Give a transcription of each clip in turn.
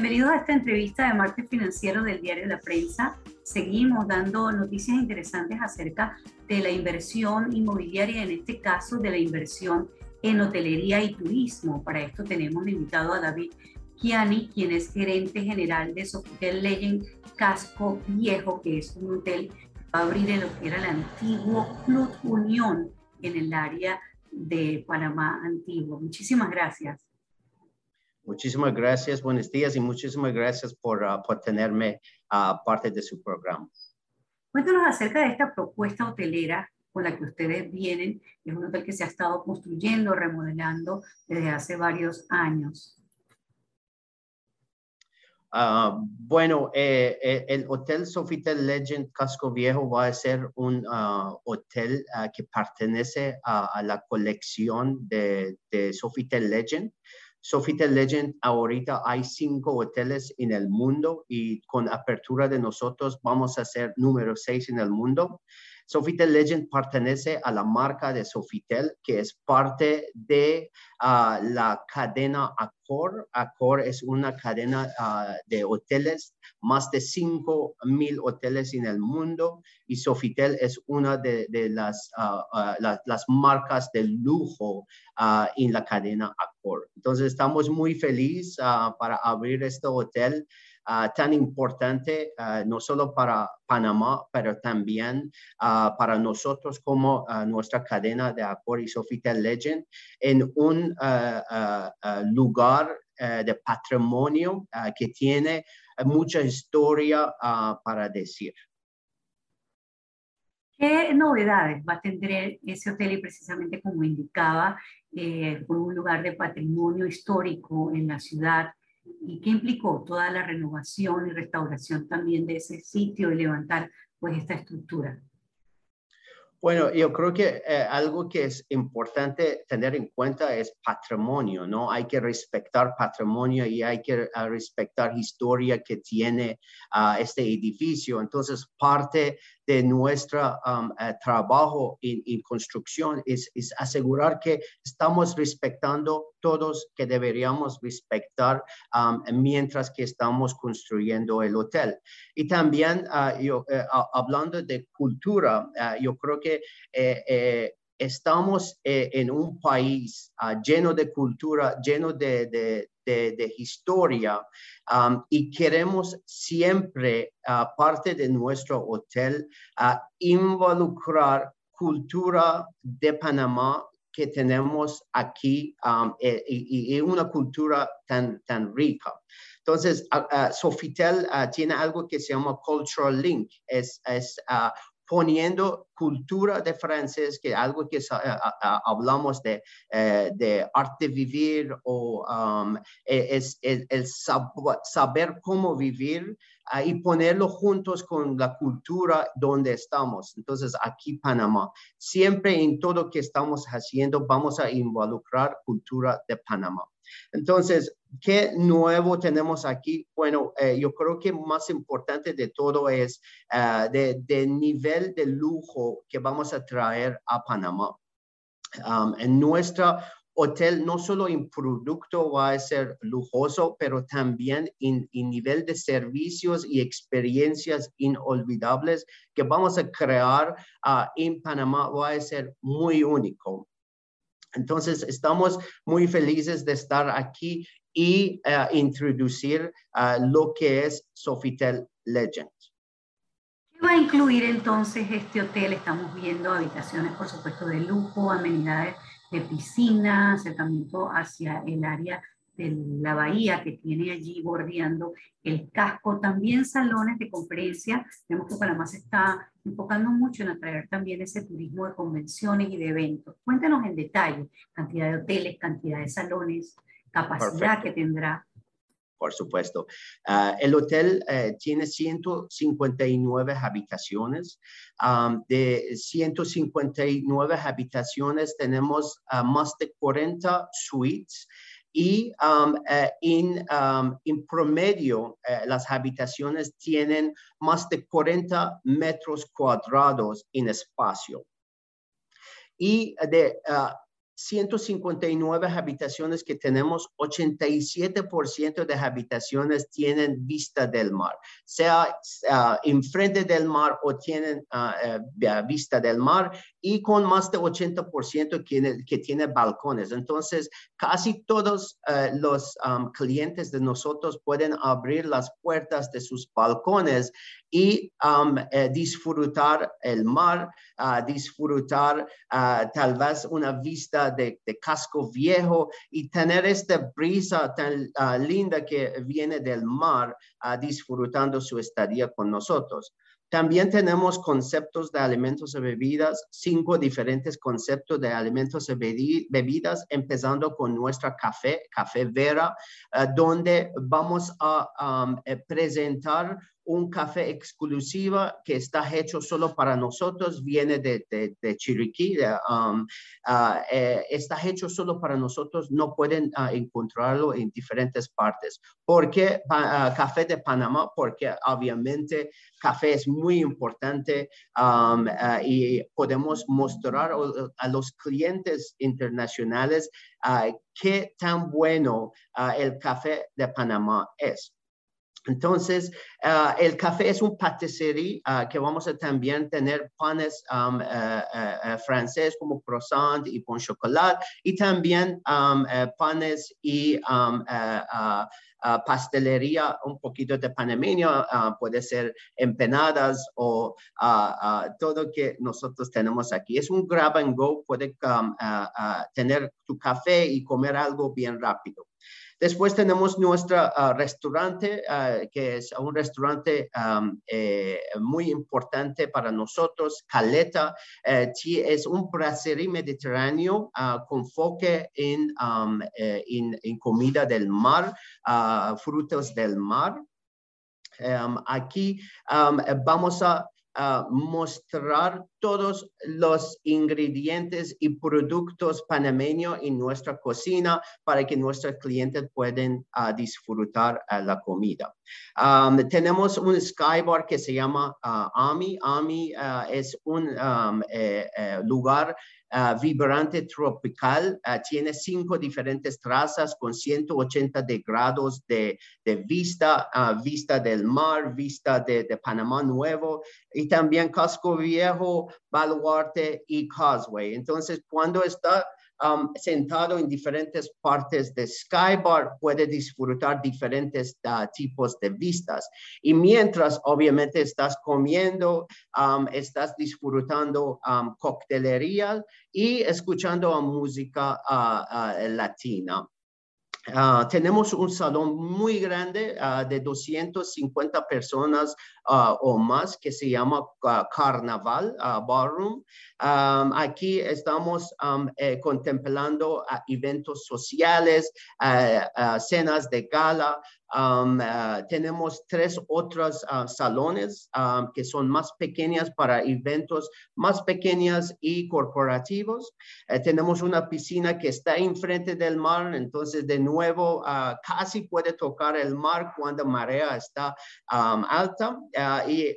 Bienvenidos a esta entrevista de martes financiero del diario La Prensa. Seguimos dando noticias interesantes acerca de la inversión inmobiliaria, en este caso de la inversión en hotelería y turismo. Para esto tenemos invitado a David Kiani, quien es gerente general de Sofitel Legend Casco Viejo, que es un hotel que va a abrir en lo que era el antiguo Club Unión en el área de Panamá Antiguo. Muchísimas gracias. Muchísimas gracias, buenos días y muchísimas gracias por, uh, por tenerme uh, parte de su programa. Cuéntanos acerca de esta propuesta hotelera con la que ustedes vienen. Es un hotel que se ha estado construyendo, remodelando desde hace varios años. Uh, bueno, eh, eh, el Hotel Sofitel Legend Casco Viejo va a ser un hotel que pertenece a, la colección de, de Sofitel Legend. Sofitel Legend, ahorita hay cinco hoteles en el mundo y con apertura de nosotros vamos a ser número seis en el mundo. Sofitel Legend pertenece a la marca de Sofitel, que es parte de ah, la cadena Accor. Accor es una cadena ah, de hoteles, más de 5 mil hoteles en el mundo, y Sofitel es una de, las, ah, las marcas de lujo en la cadena Accor. Entonces, estamos muy felices para abrir este hotel Ah, tan importante ah, no solo para Panamá, pero también ah, para nosotros como nuestra cadena de Accor y Sofitel Legend en un lugar eh, de patrimonio que tiene mucha historia para decir. ¿Qué novedades va a tener ese hotel y precisamente como indicaba, eh, un lugar de patrimonio histórico en la ciudad? Y qué implicó toda la renovación y restauración también de ese sitio y levantar pues esta estructura. Bueno, yo creo que eh, algo que es importante tener en cuenta es patrimonio, ¿no? Hay que respetar patrimonio y hay que uh, respetar historia que tiene uh, este edificio. Entonces, parte de nuestro um, uh, trabajo en, construcción es, asegurar que estamos respetando todos que deberíamos respetar um, mientras que estamos construyendo el hotel. Y también, yo, uh, hablando de cultura, yo creo que eh, eh, estamos eh, en un país ah, lleno de cultura, lleno de, historia um, y queremos siempre, uh, parte de nuestro hotel, uh, involucrar cultura de Panamá que tenemos aquí um, y, una cultura tan, tan rica. Entonces, Sofitel tiene algo que se llama Cultural Link, poniendo cultura de francés, que algo que hablamos de, eh, de arte vivir o um, e, es, el, saber cómo vivir y ponerlo juntos con la cultura donde estamos. Entonces, aquí Panamá, siempre en todo que estamos haciendo, vamos a involucrar cultura de Panamá. Entonces, ¿qué nuevo tenemos aquí? Bueno, eh, yo creo que más importante de todo es uh, de, nivel de lujo que vamos a traer a Panamá. Um, en nuestro hotel no solo en producto va a ser lujoso, pero también en, nivel de servicios y experiencias inolvidables que vamos a crear uh, en Panamá va a ser muy único. Entonces, estamos muy felices de estar aquí y uh, introducir uh, lo que es Sofitel Legend. ¿Qué va a incluir entonces este hotel? Estamos viendo habitaciones, por supuesto, de lujo, amenidades de piscina, acercamiento hacia el área de la bahía que tiene allí bordeando el casco, también salones de conferencia. Vemos que Panamá se está enfocando mucho en atraer también ese turismo de convenciones y de eventos. Cuéntanos en detalle, cantidad de hoteles, cantidad de salones, capacidad que tendrá. Por supuesto. Ah, el hotel eh, tiene 159 habitaciones. de 159 habitaciones tenemos más de 40 suites y um, eh, en, promedio eh, las habitaciones tienen más de 40 metros cuadrados en espacio. Y de, uh, 159 habitaciones que tenemos, 87% de habitaciones tienen vista del mar, sea uh, enfrente del mar o tienen uh, vista del mar y con más de 80% que, que tiene balcones. Entonces, casi todos uh, los clientes de nosotros pueden abrir las puertas de sus balcones y eh, disfrutar el mar, uh, disfrutar uh, tal vez una vista de, de, casco viejo y tener esta brisa tan uh, linda que viene del mar, disfrutando su estadía con nosotros. También tenemos conceptos de alimentos y bebidas, cinco diferentes conceptos de alimentos y bebidas, empezando con nuestra café, Café Vera, donde vamos a um, presentar un café exclusivo que está hecho solo para nosotros, viene de, de, Chiriquí, um, uh, eh, está hecho solo para nosotros, no pueden uh, encontrarlo en diferentes partes. ¿Por qué uh, café de Panamá? Porque obviamente café es muy importante um, y podemos mostrar a los clientes internacionales qué tan bueno el café de Panamá es. Entonces, uh, el café es un patisserie uh, que vamos a también tener panes um, uh, francés como croissant y con chocolate y también um, panes y um, pastelería, un poquito de panameño, puede ser empanadas o todo que nosotros tenemos aquí. Es un grab and go, puede tener tu café y comer algo bien rápido. Después tenemos nuestro ah, restaurante, ah, que es un restaurante eh, muy importante para nosotros, Caleta. Eh, es un brasserie mediterráneo ah, con foque en, eh, en, en, comida del mar, frutos del mar. aquí vamos a mostrar todos los ingredientes y productos panameños en nuestra cocina para que nuestros clientes puedan uh, disfrutar uh, la comida. Tenemos un skybar que se llama uh, AMI. AMI es un eh, eh, lugar vibrante tropical. Tiene cinco diferentes trazas con 180 de grados de, vista, vista del mar, vista de, Panamá Nuevo y también Casco Viejo, Baluarte y Causeway. Entonces, cuando está um, sentado en diferentes partes de Skybar puede disfrutar diferentes uh, tipos de vistas. Y mientras obviamente estás comiendo, um, estás disfrutando um, coctelería y escuchando música uh, uh, latina. Uh, tenemos un salón muy grande uh, de 250 personas uh, o más que se llama Carnaval Ballroom. Aquí estamos eh, contemplando eventos sociales, cenas de gala, Um, uh, tenemos tres otros uh, salones um, que son más pequeñas para eventos más pequeños y corporativos. Uh, tenemos una piscina que está enfrente del mar, entonces de nuevo casi puede tocar el mar cuando marea está um, alta y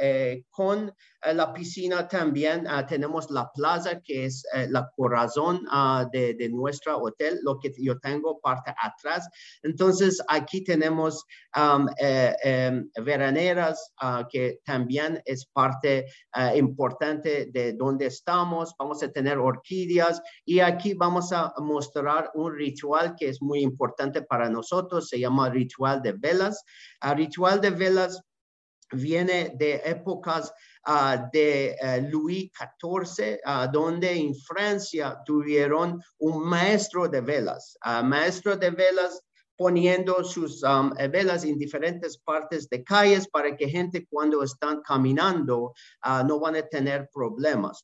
eh, con eh, la piscina también ah, tenemos la plaza, que es eh, la corazón ah, de, de nuestro hotel, lo que yo tengo parte atrás. Entonces, aquí tenemos em, veraneras, ah, que también es parte importante de donde estamos. Vamos a tener orquídeas y aquí vamos a mostrar un ritual que es muy importante para nosotros. Se llama ritual de velas. ritual de velas viene de épocas uh, de uh, Louis XIV, uh, donde en Francia tuvieron un maestro de velas, maestro de velas poniendo sus um, velas en diferentes partes de calles para que gente cuando están caminando no van a tener problemas.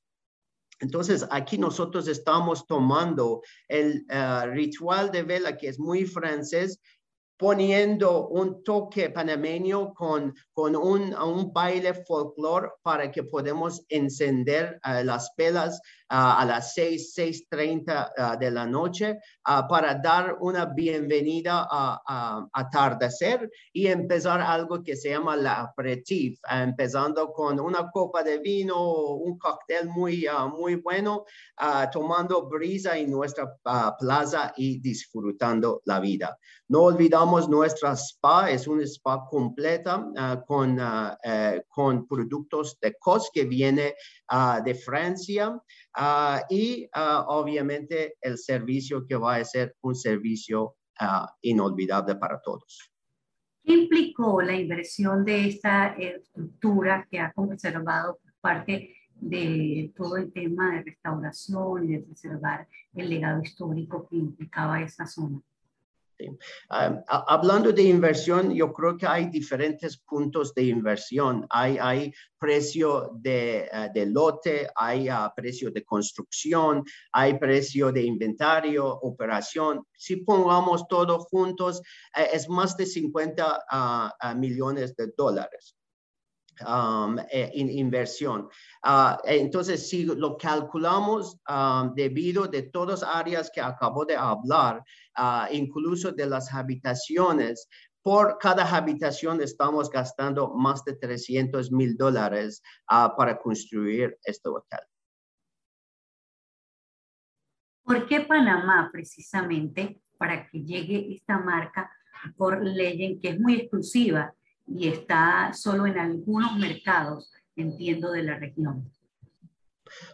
Entonces, aquí nosotros estamos tomando el ritual de vela que es muy francés poniendo un toque panameño con, con un, un baile folclore para que podamos encender uh, las velas a las 6, 6.30 uh, de la noche para dar una bienvenida a, a, atardecer y empezar algo que se llama la aperitif, empezando con una copa de vino, un cóctel muy, muy bueno, tomando brisa en nuestra plaza y disfrutando la vida. No olvidamos nuestra spa, es un spa completa uh, con, uh, uh, con productos de COS que viene de Francia y obviamente el servicio que va a ser un servicio inolvidable para todos. ¿Qué implicó la inversión de esta estructura que ha conservado parte de todo el tema de restauración y de preservar el legado histórico que implicaba esa zona? Um, hablando de inversión, yo creo que hay diferentes puntos de inversión. Hay, hay precio de, uh, de lote, hay uh, precio de construcción, hay precio de inventario, operación. Si pongamos todo juntos, uh, es más de 50 millones de dólares. Um, eh, inversión. Uh, entonces, si lo calculamos um, debido de todas áreas que acabo de hablar, uh, incluso de las habitaciones, por cada habitación estamos gastando más de 300 mil dólares uh, para construir este hotel. ¿Por qué Panamá precisamente para que llegue esta marca por ley que es muy exclusiva y está solo en algunos mercados, entiendo, de la región.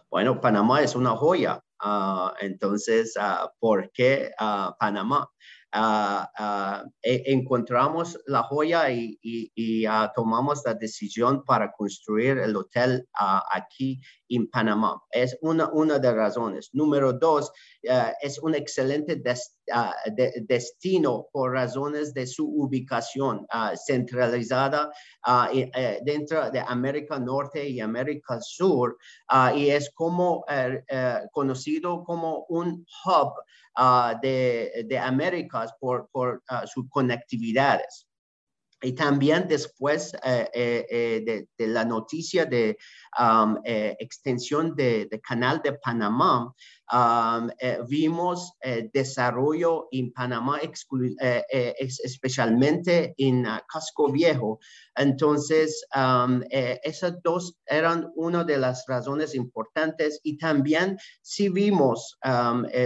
Bueno, Panamá es una joya. Uh, entonces, uh, ¿por qué uh, Panamá? E encontramos la joya y tomamos la decisión para construir el hotel aquí en Panamá. Es una, una de las razones. Número dos, uh, es un excelente des, de, destino por razones de su ubicación uh, centralizada y, dentro de América Norte y América Sur y es como conocido como un hub de, de Américas por, por sus conectividades. Y también después eh, eh, eh, de, la noticia de um, extensión de, de, Canal de Panamá, um, vimos desarrollo en Panamá, especialmente en uh, Casco Viejo. Entonces, um, esas dos eran una de las razones importantes y también si vimos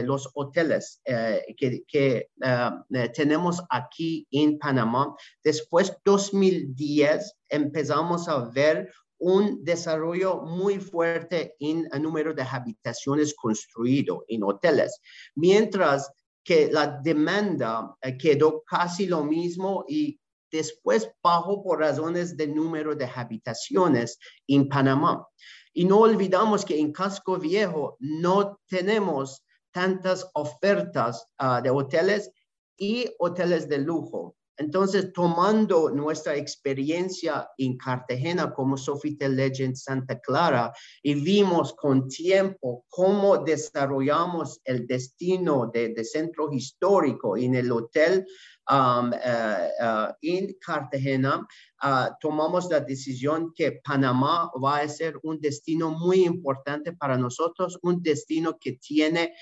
los hoteles que, uh, tenemos aquí en Panamá, después 2010 empezamos a ver un desarrollo muy fuerte en el número de habitaciones construido en hoteles, mientras que la demanda eh, quedó casi lo mismo y después bajó por razones de número de habitaciones en Panamá. Y no olvidamos que en Casco Viejo no tenemos tantas ofertas ah, de hoteles y hoteles de lujo. Entonces, tomando nuestra experiencia en Cartagena como Sofitel Legend Santa Clara y vimos con tiempo cómo desarrollamos el destino de, centro histórico en el hotel um, uh, uh, en Cartagena, uh, tomamos la decisión que Panamá va a ser un destino muy importante para nosotros, un destino que tiene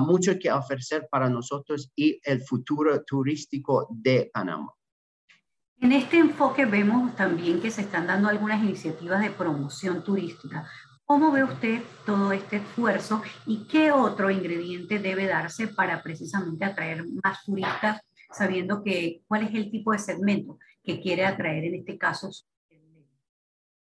mucho que ofrecer para nosotros y el futuro turístico de Panamá. En este enfoque vemos también que se están dando algunas iniciativas de promoción turística. ¿Cómo ve usted todo este esfuerzo y qué otro ingrediente debe darse para precisamente atraer más turistas sabiendo que cuál es el tipo de segmento que quiere atraer en este caso.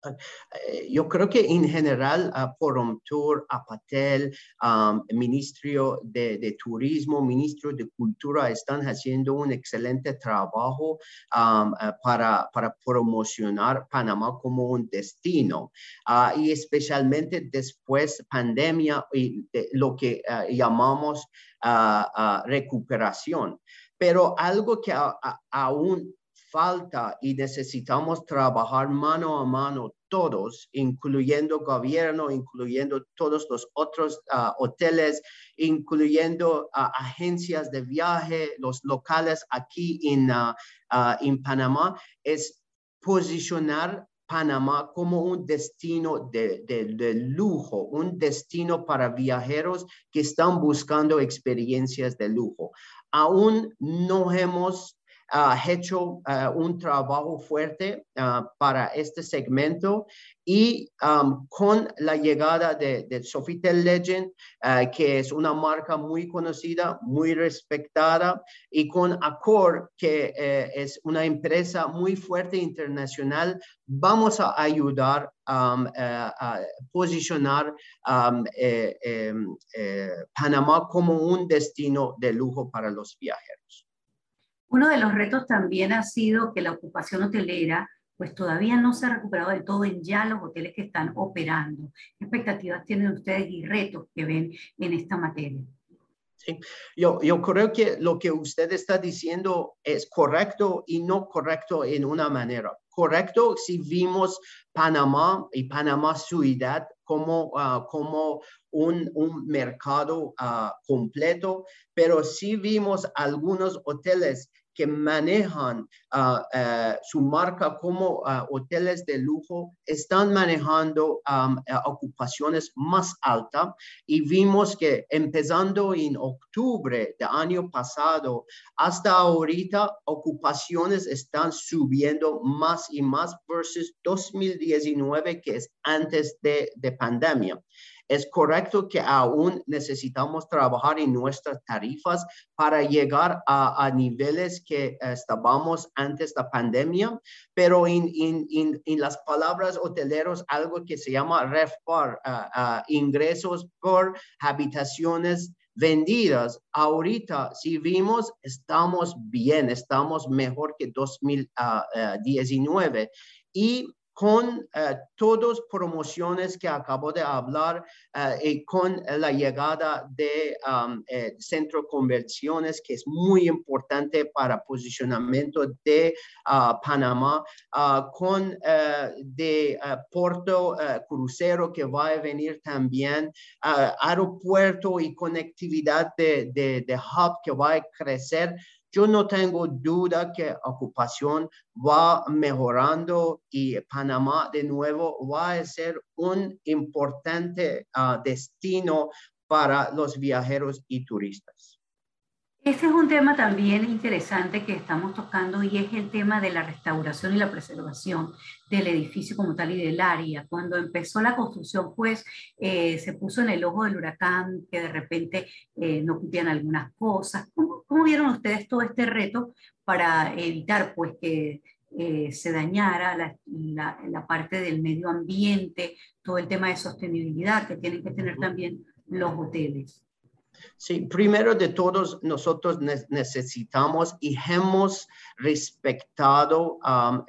Eh, yo creo que en general uh, Tour, Apatel, um, Ministro de, de, Turismo, Ministro de Cultura están haciendo un excelente trabajo uh, para, para promocionar Panamá como un destino uh, y especialmente después pandemia y lo que uh, llamamos uh, recuperación pero algo que aún falta y necesitamos trabajar mano a mano todos, incluyendo gobierno, incluyendo todos los otros ah, hoteles, incluyendo ah, agencias de viaje, los locales aquí en, en Panamá, es posicionar Panamá como un destino de, de, lujo, un destino para viajeros que están buscando experiencias de lujo. Aún no hemos hecho uh, un trabajo fuerte uh, para este segmento y con la llegada de, de Sofitel Legend, uh, que es una marca muy conocida, muy respetada, y con Accor, que eh, es una empresa muy fuerte internacional, vamos a ayudar a posicionar eh, em, eh, Panamá como un destino de lujo para los viajeros. Uno de los retos también ha sido que la ocupación hotelera pues todavía no se ha recuperado del todo en ya los hoteles que están operando. ¿Qué expectativas tienen ustedes y retos que ven en esta materia? Sí, yo, yo creo que lo que usted está diciendo es correcto y no correcto en una manera. Correcto si vimos Panamá y Panamá ciudad como, ah, como un, un mercado uh, completo, pero si vimos algunos hoteles que manejan ah, eh, su marca como ah, hoteles de lujo están manejando eh, ocupaciones más altas y vimos que empezando en octubre del año pasado hasta ahorita ocupaciones están subiendo más y más versus 2019 que es antes de, de pandemia. Es correcto que aún necesitamos trabajar en nuestras tarifas para llegar a, niveles que estábamos antes de la pandemia, pero en, las palabras hoteleros, algo que se llama REFPAR, ah, ah, ingresos por habitaciones vendidas. Ahorita, si vimos, estamos bien, estamos mejor que 2019. Y con uh, todas promociones que acabo de hablar uh, y con la llegada de um, eh, centro conversiones que es muy importante para posicionamiento de uh, Panamá con de Puerto Crucero que va a venir también aeropuerto y conectividad de, de hub que va a crecer yo no tengo duda que ocupación va mejorando y Panamá de nuevo va a ser un importante ah, destino para los viajeros y turistas. Este es un tema también interesante que estamos tocando y es el tema de la restauración y la preservación del edificio como tal y del área. Cuando empezó la construcción, pues eh, se puso en el ojo del huracán que de repente eh, no cumplían algunas cosas. ¿Cómo, vieron ustedes todo este reto para evitar pues que eh, se dañara la, la parte del medio ambiente, todo el tema de sostenibilidad que tienen que tener también los hoteles? Sí, primero de todos, nosotros necesitamos y hemos respetado um,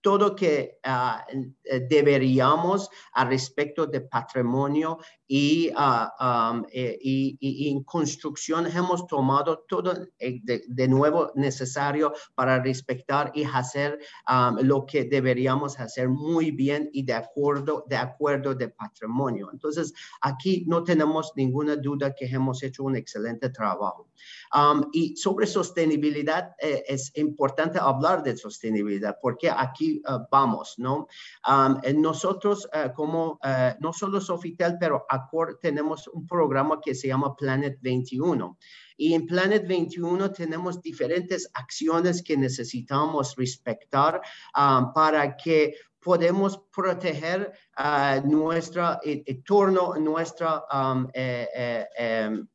todo que ah, eh, deberíamos al respecto de patrimonio y, ah, um, eh, y, en construcción hemos tomado todo eh, de, nuevo necesario para respetar y hacer um, lo que deberíamos hacer muy bien y de acuerdo, de acuerdo de patrimonio. Entonces, aquí no tenemos ninguna duda que hemos hecho un excelente trabajo. Um, y sobre sostenibilidad, es importante hablar de sostenibilidad porque aquí uh, vamos, ¿no? nosotros como, no solo Sofitel, pero tenemos un programa que se llama Planet 21. Y en Planet 21 tenemos diferentes acciones que necesitamos respetar um, para que podemos proteger uh, nuestro entorno, nuestra um, eh, eh, em,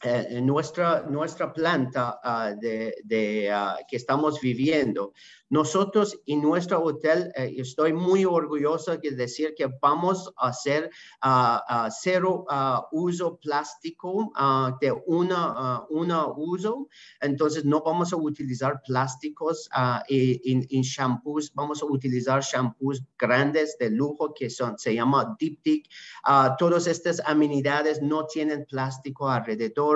eh, nuestra, nuestra planta uh, de, uh, que estamos viviendo. Nosotros en nuestro hotel, eh, estoy muy orgulloso de decir que vamos a hacer uh, cero uso plástico de una, una uso. Entonces no vamos a utilizar plásticos en, shampoos, vamos a utilizar shampoos grandes de lujo que son, se llama Diptyque. todas estas amenidades no tienen plástico alrededor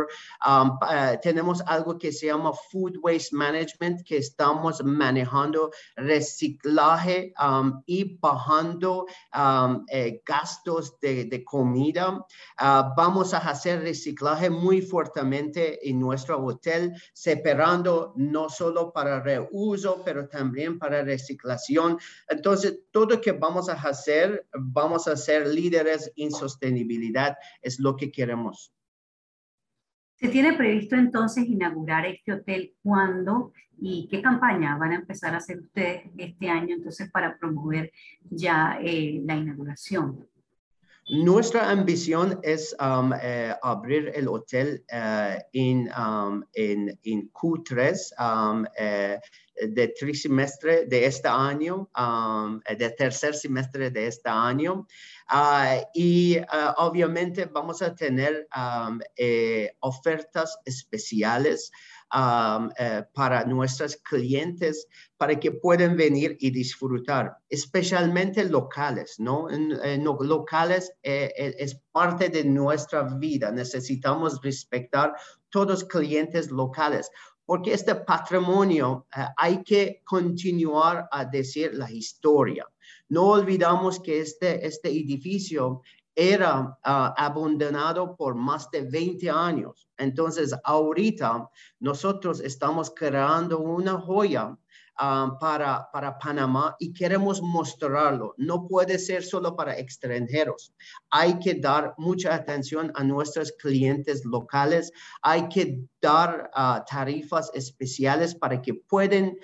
Um, eh, tenemos algo que se llama Food Waste Management, que estamos manejando reciclaje um, y bajando um, eh, gastos de, de comida. Ah, vamos a hacer reciclaje muy fuertemente en nuestro hotel, separando no solo para reuso, pero también para reciclación. Entonces, todo que vamos a hacer, vamos a ser líderes en sostenibilidad, es lo que queremos. ¿Se tiene previsto entonces inaugurar este hotel cuándo y qué campaña van a empezar a hacer ustedes este año entonces para promover ya eh, la inauguración? Nuestra ambición es um, eh, abrir el hotel uh, en, um, en, Q3 um, eh, de trimestre de este año, um, de tercer semestre de este año. Uh, y uh, obviamente vamos a tener um, eh, ofertas especiales eh, para nuestros clientes para que puedan venir y disfrutar, especialmente locales, ¿no? Locales eh, eh, es parte de nuestra vida. Necesitamos respetar todos los clientes locales porque este patrimonio hay que continuar a decir la historia. No olvidamos que este, este edificio era ah, abandonado por más de 20 años. Entonces, ahorita nosotros estamos creando una joya Um, para, para Panamá y queremos mostrarlo. No puede ser solo para extranjeros. Hay que dar mucha atención a nuestros clientes locales. Hay que dar uh, tarifas especiales para que puedan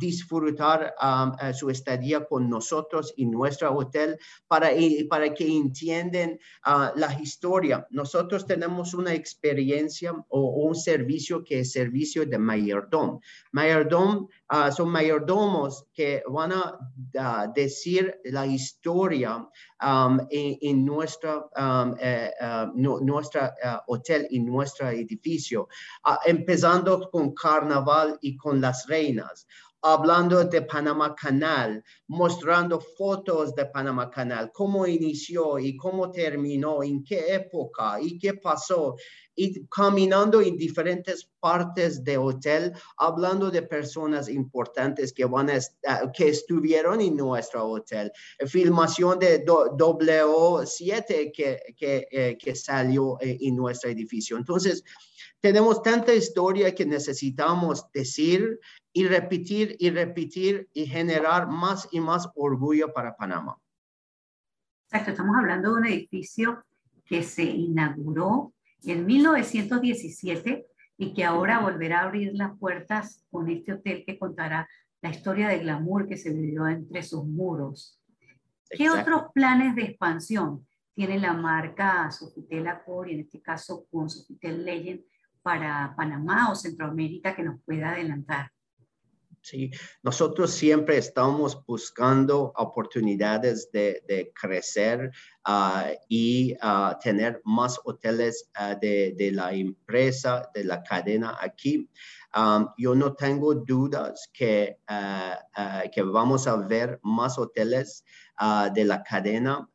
disfrutar um, uh, su estadía con nosotros en nuestro hotel para, para que entiendan uh, la historia. Nosotros tenemos una experiencia o, un servicio que es servicio de mayordom. Mayordom son mayordomos que van a decir la historia um, en, nuestra, eh, uh, nuestra uh, hotel, en nuestro edificio, uh, empezando con carnaval y con las reinas hablando de Panamá Canal, mostrando fotos de Panamá Canal, cómo inició y cómo terminó, en qué época y qué pasó y caminando en diferentes partes de hotel, hablando de personas importantes que, van a, que estuvieron en nuestro hotel. Filmación de W7 que, que, eh, que salió eh, en nuestro edificio. Entonces, tenemos tanta historia que necesitamos decir y repetir y repetir y generar más y más orgullo para Panamá. Exacto, estamos hablando de un edificio que se inauguró en 1917 y que ahora volverá a abrir las puertas con este hotel que contará la historia de glamour que se vivió entre sus muros. ¿Qué otros planes de expansión tiene la marca Sofitel Accor y en este caso con Sofitel Legend para Panamá o Centroamérica que nos pueda adelantar? Sí, nosotros siempre estamos buscando oportunidades de, crecer ah, y ah, tener más hoteles ah, de, la empresa, de la cadena aquí. yo no tengo dudas que, que vamos a ver más hoteles de la cadena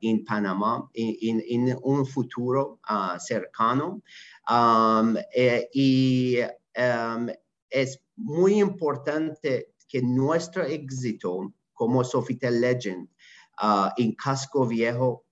en Panamá en, un futuro cercano. Eh, y es muy importante que nuestro éxito como Sofitel Legend en Casco Viejo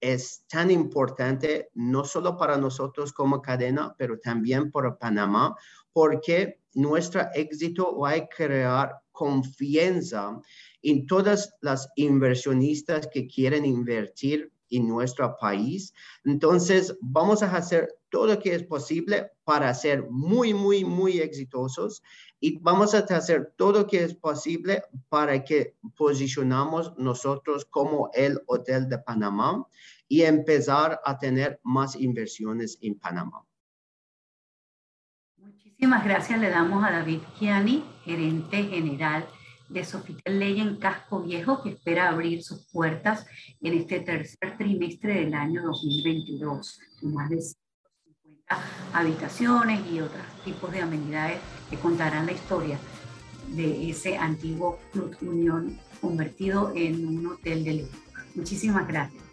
es tan importante no solo para nosotros como cadena, pero también para Panamá, porque nuestro éxito va a crear confianza en todas las inversionistas que quieren invertir en nuestro país. Entonces, vamos a hacer todo lo que es posible para ser muy, muy, muy exitosos y vamos a hacer todo lo que es posible para que posicionamos nosotros como el Hotel de Panamá y empezar a tener más inversiones en Panamá. Muchísimas gracias le damos a David Kiani, gerente general de Sofitel Ley en Casco Viejo, que espera abrir sus puertas en este tercer trimestre del año 2022, con más de 150 habitaciones y otros tipos de amenidades que contarán la historia de ese antiguo Club Unión convertido en un hotel de lujo. Muchísimas gracias.